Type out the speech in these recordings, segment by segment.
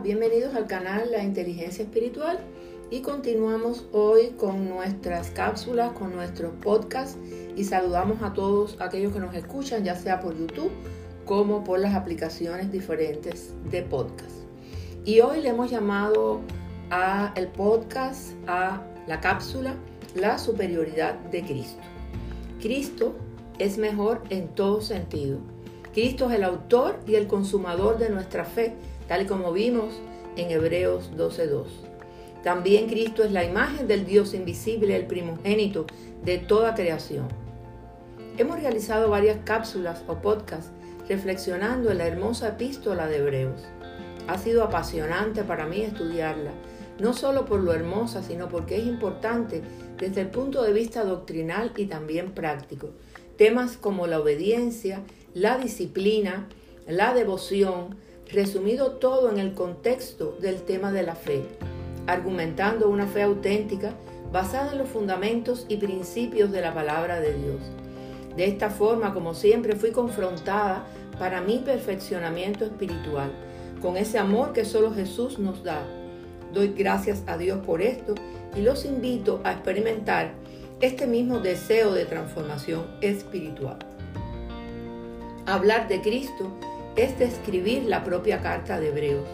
Bienvenidos al canal La Inteligencia Espiritual y continuamos hoy con nuestras cápsulas, con nuestros podcasts y saludamos a todos aquellos que nos escuchan, ya sea por YouTube como por las aplicaciones diferentes de podcast. Y hoy le hemos llamado a el podcast, a la cápsula, la superioridad de Cristo. Cristo es mejor en todo sentido. Cristo es el autor y el consumador de nuestra fe, tal como vimos en Hebreos 12.2. También Cristo es la imagen del Dios invisible, el primogénito de toda creación. Hemos realizado varias cápsulas o podcasts reflexionando en la hermosa epístola de Hebreos. Ha sido apasionante para mí estudiarla, no solo por lo hermosa, sino porque es importante desde el punto de vista doctrinal y también práctico. Temas como la obediencia, la disciplina, la devoción, resumido todo en el contexto del tema de la fe, argumentando una fe auténtica basada en los fundamentos y principios de la palabra de Dios. De esta forma, como siempre, fui confrontada para mi perfeccionamiento espiritual, con ese amor que solo Jesús nos da. Doy gracias a Dios por esto y los invito a experimentar este mismo deseo de transformación espiritual. Hablar de Cristo es describir la propia carta de Hebreos,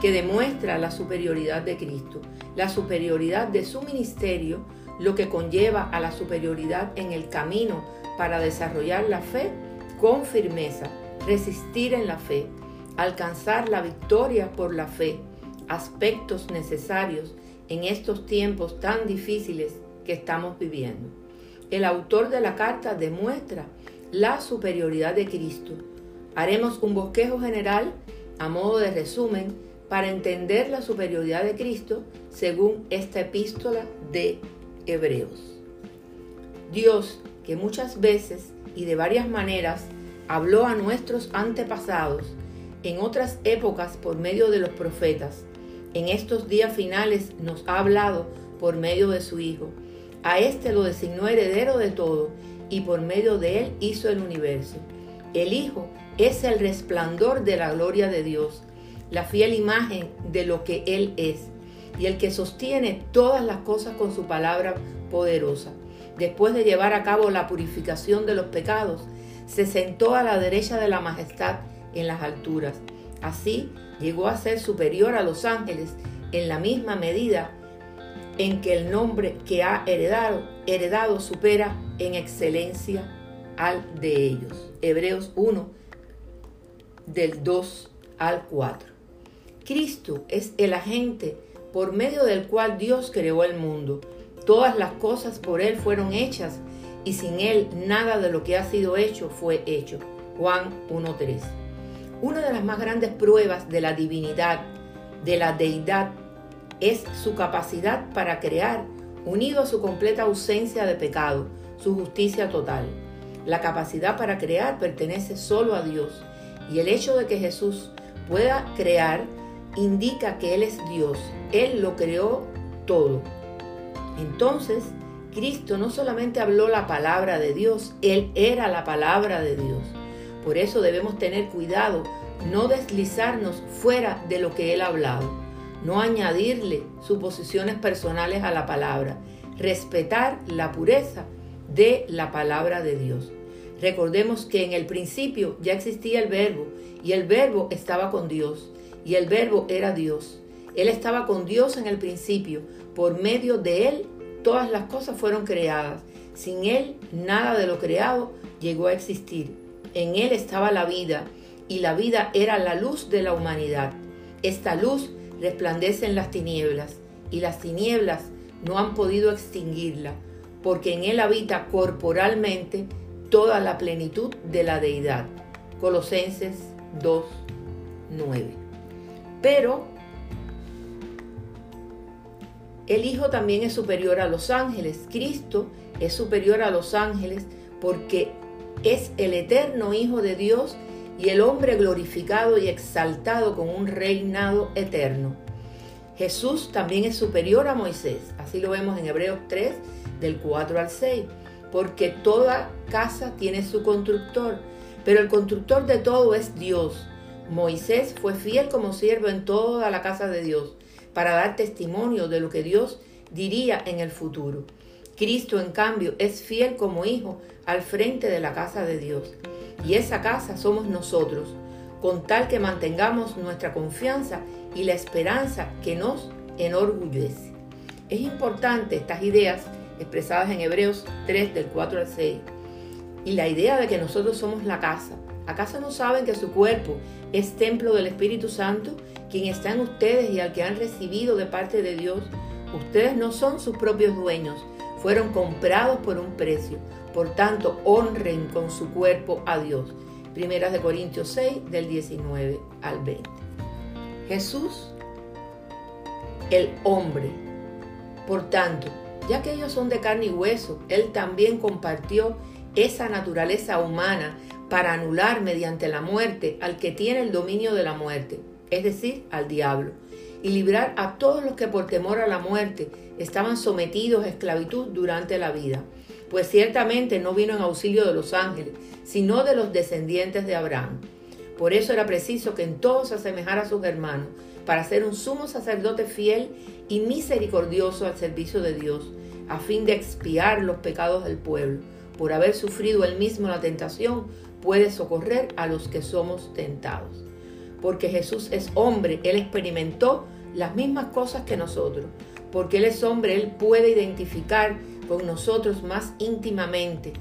que demuestra la superioridad de Cristo, la superioridad de su ministerio, lo que conlleva a la superioridad en el camino para desarrollar la fe con firmeza, resistir en la fe, alcanzar la victoria por la fe, aspectos necesarios en estos tiempos tan difíciles que estamos viviendo. El autor de la carta demuestra la superioridad de Cristo. Haremos un bosquejo general a modo de resumen para entender la superioridad de Cristo según esta epístola de Hebreos. Dios, que muchas veces y de varias maneras habló a nuestros antepasados en otras épocas por medio de los profetas, en estos días finales nos ha hablado por medio de su Hijo. A éste lo designó heredero de todo y por medio de él hizo el universo. El Hijo es el resplandor de la gloria de Dios, la fiel imagen de lo que Él es, y el que sostiene todas las cosas con su palabra poderosa. Después de llevar a cabo la purificación de los pecados, se sentó a la derecha de la majestad en las alturas. Así llegó a ser superior a los ángeles en la misma medida en que el nombre que ha heredado, heredado supera en excelencia al de ellos. Hebreos 1, del 2 al 4. Cristo es el agente por medio del cual Dios creó el mundo. Todas las cosas por Él fueron hechas y sin Él nada de lo que ha sido hecho fue hecho. Juan 1.3. Una de las más grandes pruebas de la divinidad, de la deidad, es su capacidad para crear, unido a su completa ausencia de pecado, su justicia total. La capacidad para crear pertenece solo a Dios y el hecho de que Jesús pueda crear indica que Él es Dios. Él lo creó todo. Entonces, Cristo no solamente habló la palabra de Dios, Él era la palabra de Dios. Por eso debemos tener cuidado, no deslizarnos fuera de lo que Él ha hablado, no añadirle suposiciones personales a la palabra, respetar la pureza de la palabra de Dios. Recordemos que en el principio ya existía el verbo y el verbo estaba con Dios y el verbo era Dios. Él estaba con Dios en el principio. Por medio de Él todas las cosas fueron creadas. Sin Él nada de lo creado llegó a existir. En Él estaba la vida y la vida era la luz de la humanidad. Esta luz resplandece en las tinieblas y las tinieblas no han podido extinguirla porque en Él habita corporalmente toda la plenitud de la deidad. Colosenses 2, 9. Pero el Hijo también es superior a los ángeles. Cristo es superior a los ángeles porque es el eterno Hijo de Dios y el hombre glorificado y exaltado con un reinado eterno. Jesús también es superior a Moisés. Así lo vemos en Hebreos 3, del 4 al 6. Porque toda casa tiene su constructor, pero el constructor de todo es Dios. Moisés fue fiel como siervo en toda la casa de Dios para dar testimonio de lo que Dios diría en el futuro. Cristo, en cambio, es fiel como hijo al frente de la casa de Dios. Y esa casa somos nosotros, con tal que mantengamos nuestra confianza y la esperanza que nos enorgullece. Es importante estas ideas expresadas en Hebreos 3 del 4 al 6 y la idea de que nosotros somos la casa. ¿Acaso no saben que su cuerpo es templo del Espíritu Santo, quien está en ustedes y al que han recibido de parte de Dios? Ustedes no son sus propios dueños, fueron comprados por un precio. Por tanto, honren con su cuerpo a Dios. Primeras de Corintios 6 del 19 al 20. Jesús, el hombre. Por tanto, ya que ellos son de carne y hueso, Él también compartió esa naturaleza humana para anular mediante la muerte al que tiene el dominio de la muerte, es decir, al diablo, y librar a todos los que por temor a la muerte estaban sometidos a esclavitud durante la vida, pues ciertamente no vino en auxilio de los ángeles, sino de los descendientes de Abraham. Por eso era preciso que en todo se asemejara a sus hermanos, para ser un sumo sacerdote fiel y misericordioso al servicio de Dios, a fin de expiar los pecados del pueblo. Por haber sufrido él mismo la tentación, puede socorrer a los que somos tentados. Porque Jesús es hombre, Él experimentó las mismas cosas que nosotros. Porque Él es hombre, Él puede identificar con nosotros más íntimamente.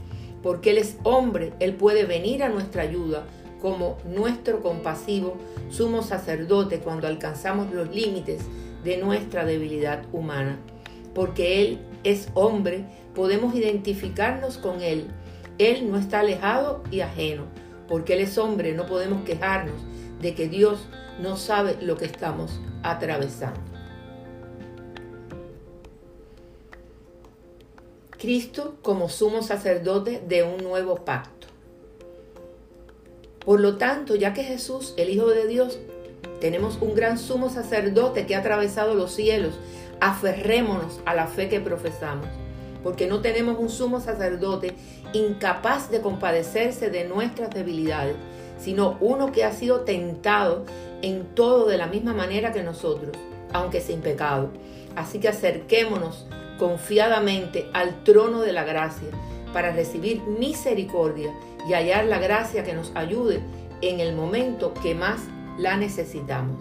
Porque Él es hombre, Él puede venir a nuestra ayuda como nuestro compasivo sumo sacerdote cuando alcanzamos los límites de nuestra debilidad humana. Porque Él es hombre, podemos identificarnos con Él él no está alejado y ajeno. Porque Él es hombre, no podemos quejarnos de que Dios no sabe lo que estamos atravesando. Cristo como sumo sacerdote de un nuevo pacto. Por lo tanto, ya que Jesús, el Hijo de Dios, tenemos un gran sumo sacerdote que ha atravesado los cielos, aferrémonos a la fe que profesamos porque no tenemos un sumo sacerdote incapaz de compadecerse de nuestras debilidades, sino uno que ha sido tentado en todo de la misma manera que nosotros, aunque sin pecado. Así que acerquémonos confiadamente al trono de la gracia para recibir misericordia y hallar la gracia que nos ayude en el momento que más la necesitamos.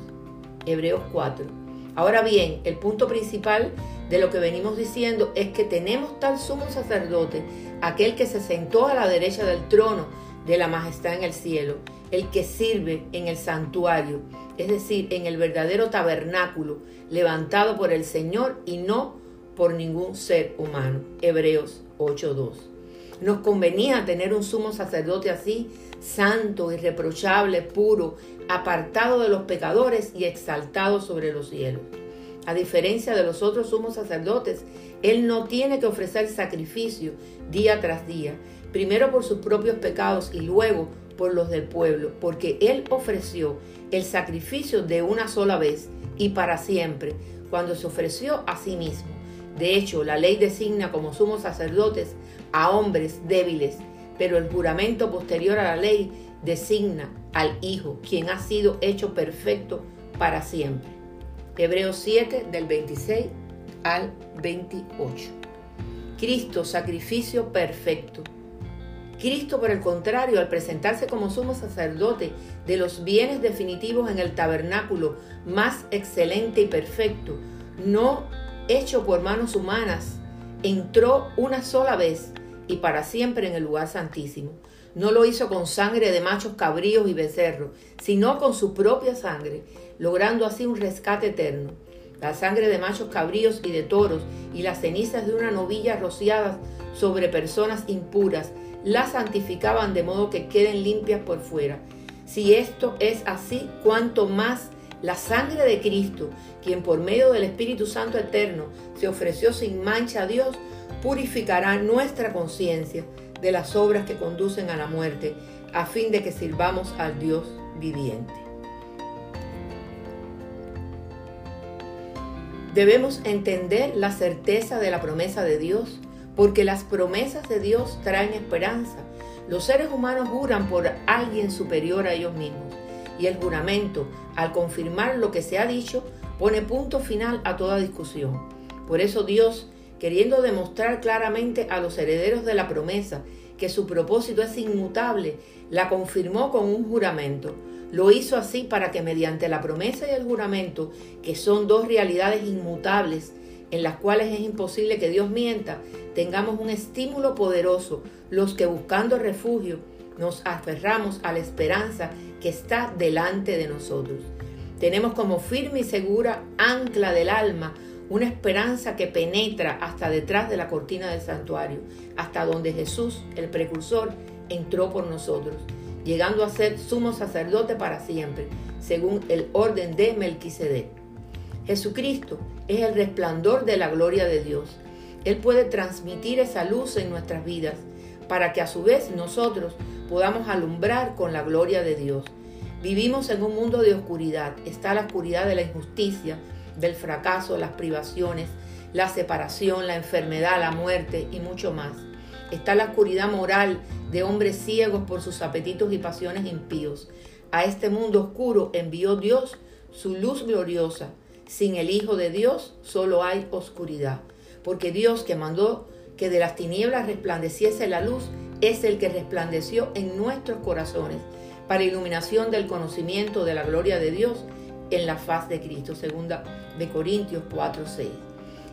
Hebreos 4. Ahora bien, el punto principal de lo que venimos diciendo es que tenemos tal sumo sacerdote, aquel que se sentó a la derecha del trono de la majestad en el cielo, el que sirve en el santuario, es decir, en el verdadero tabernáculo, levantado por el Señor y no por ningún ser humano. Hebreos 8.2. Nos convenía tener un sumo sacerdote así, santo, irreprochable, puro, apartado de los pecadores y exaltado sobre los cielos. A diferencia de los otros sumos sacerdotes, él no tiene que ofrecer sacrificio día tras día, primero por sus propios pecados y luego por los del pueblo, porque él ofreció el sacrificio de una sola vez y para siempre, cuando se ofreció a sí mismo. De hecho, la ley designa como sumos sacerdotes a hombres débiles, pero el juramento posterior a la ley designa al Hijo, quien ha sido hecho perfecto para siempre. Hebreos 7 del 26 al 28. Cristo, sacrificio perfecto. Cristo, por el contrario, al presentarse como sumo sacerdote de los bienes definitivos en el tabernáculo más excelente y perfecto, no hecho por manos humanas, entró una sola vez y para siempre en el lugar santísimo. No lo hizo con sangre de machos cabríos y becerros, sino con su propia sangre logrando así un rescate eterno. La sangre de machos cabríos y de toros y las cenizas de una novilla rociadas sobre personas impuras las santificaban de modo que queden limpias por fuera. Si esto es así, cuanto más la sangre de Cristo, quien por medio del Espíritu Santo eterno se ofreció sin mancha a Dios, purificará nuestra conciencia de las obras que conducen a la muerte, a fin de que sirvamos al Dios viviente. Debemos entender la certeza de la promesa de Dios, porque las promesas de Dios traen esperanza. Los seres humanos juran por alguien superior a ellos mismos, y el juramento, al confirmar lo que se ha dicho, pone punto final a toda discusión. Por eso Dios, queriendo demostrar claramente a los herederos de la promesa que su propósito es inmutable, la confirmó con un juramento. Lo hizo así para que mediante la promesa y el juramento, que son dos realidades inmutables en las cuales es imposible que Dios mienta, tengamos un estímulo poderoso, los que buscando refugio nos aferramos a la esperanza que está delante de nosotros. Tenemos como firme y segura ancla del alma una esperanza que penetra hasta detrás de la cortina del santuario, hasta donde Jesús, el precursor, entró por nosotros, llegando a ser sumo sacerdote para siempre, según el orden de Melquisedec. Jesucristo es el resplandor de la gloria de Dios. Él puede transmitir esa luz en nuestras vidas para que a su vez nosotros podamos alumbrar con la gloria de Dios. Vivimos en un mundo de oscuridad. Está la oscuridad de la injusticia, del fracaso, las privaciones, la separación, la enfermedad, la muerte y mucho más. Está la oscuridad moral de hombres ciegos por sus apetitos y pasiones impíos. A este mundo oscuro envió Dios su luz gloriosa. Sin el Hijo de Dios solo hay oscuridad, porque Dios que mandó que de las tinieblas resplandeciese la luz es el que resplandeció en nuestros corazones para iluminación del conocimiento de la gloria de Dios en la faz de Cristo, segunda de Corintios 4:6.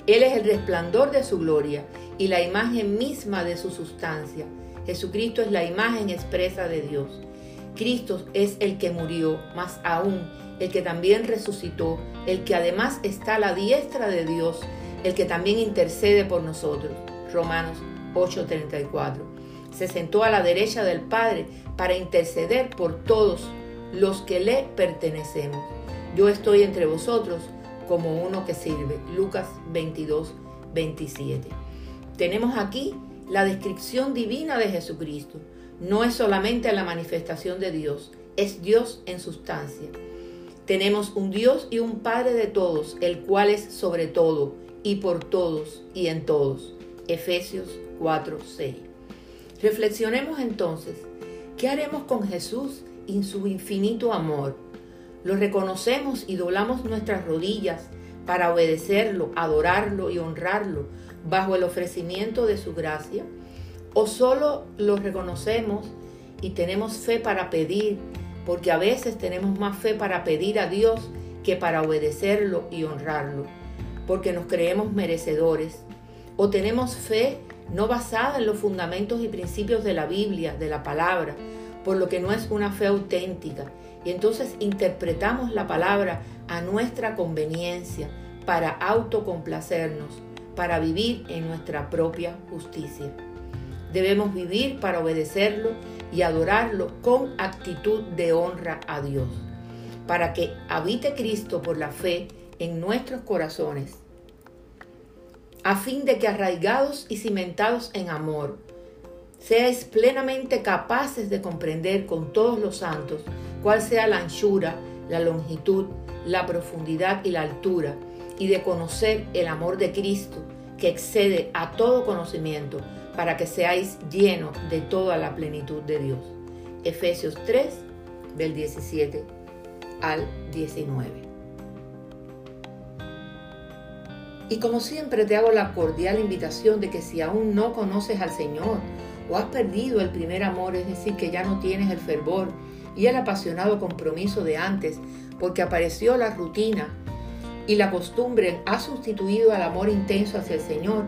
Él es el resplandor de su gloria y la imagen misma de su sustancia. Jesucristo es la imagen expresa de Dios. Cristo es el que murió, más aún el que también resucitó, el que además está a la diestra de Dios, el que también intercede por nosotros. Romanos 8:34. Se sentó a la derecha del Padre para interceder por todos los que le pertenecemos. Yo estoy entre vosotros como uno que sirve. Lucas 22, 27. Tenemos aquí la descripción divina de Jesucristo. No es solamente la manifestación de Dios, es Dios en sustancia. Tenemos un Dios y un Padre de todos, el cual es sobre todo y por todos y en todos. Efesios 4, 6. Reflexionemos entonces, ¿qué haremos con Jesús y su infinito amor? Lo reconocemos y doblamos nuestras rodillas para obedecerlo, adorarlo y honrarlo bajo el ofrecimiento de su gracia? ¿O solo lo reconocemos y tenemos fe para pedir? Porque a veces tenemos más fe para pedir a Dios que para obedecerlo y honrarlo, porque nos creemos merecedores. O tenemos fe no basada en los fundamentos y principios de la Biblia, de la palabra, por lo que no es una fe auténtica y entonces interpretamos la palabra a nuestra conveniencia para autocomplacernos, para vivir en nuestra propia justicia. Debemos vivir para obedecerlo y adorarlo con actitud de honra a Dios, para que habite Cristo por la fe en nuestros corazones, a fin de que arraigados y cimentados en amor, seáis plenamente capaces de comprender con todos los santos cuál sea la anchura, la longitud, la profundidad y la altura, y de conocer el amor de Cristo que excede a todo conocimiento, para que seáis llenos de toda la plenitud de Dios. Efesios 3, del 17 al 19. Y como siempre te hago la cordial invitación de que si aún no conoces al Señor o has perdido el primer amor, es decir, que ya no tienes el fervor y el apasionado compromiso de antes, porque apareció la rutina y la costumbre ha sustituido al amor intenso hacia el Señor,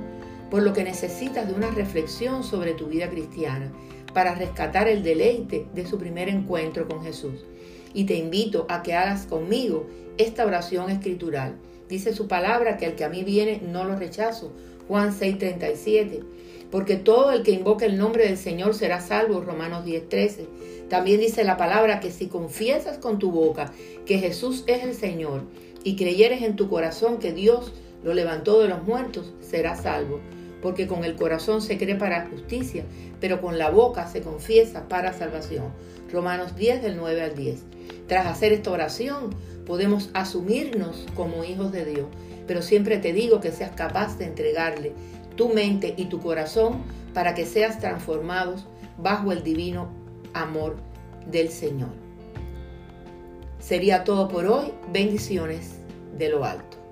por lo que necesitas de una reflexión sobre tu vida cristiana para rescatar el deleite de su primer encuentro con Jesús. Y te invito a que hagas conmigo esta oración escritural. Dice su palabra que el que a mí viene no lo rechazo. Juan 6:37. Porque todo el que invoque el nombre del Señor será salvo. Romanos 10:13. También dice la palabra que si confiesas con tu boca que Jesús es el Señor y creyeres en tu corazón que Dios lo levantó de los muertos, serás salvo. Porque con el corazón se cree para justicia, pero con la boca se confiesa para salvación. Romanos 10 del 9 al 10. Tras hacer esta oración, podemos asumirnos como hijos de Dios, pero siempre te digo que seas capaz de entregarle tu mente y tu corazón para que seas transformados bajo el divino amor del Señor. Sería todo por hoy. Bendiciones de lo alto.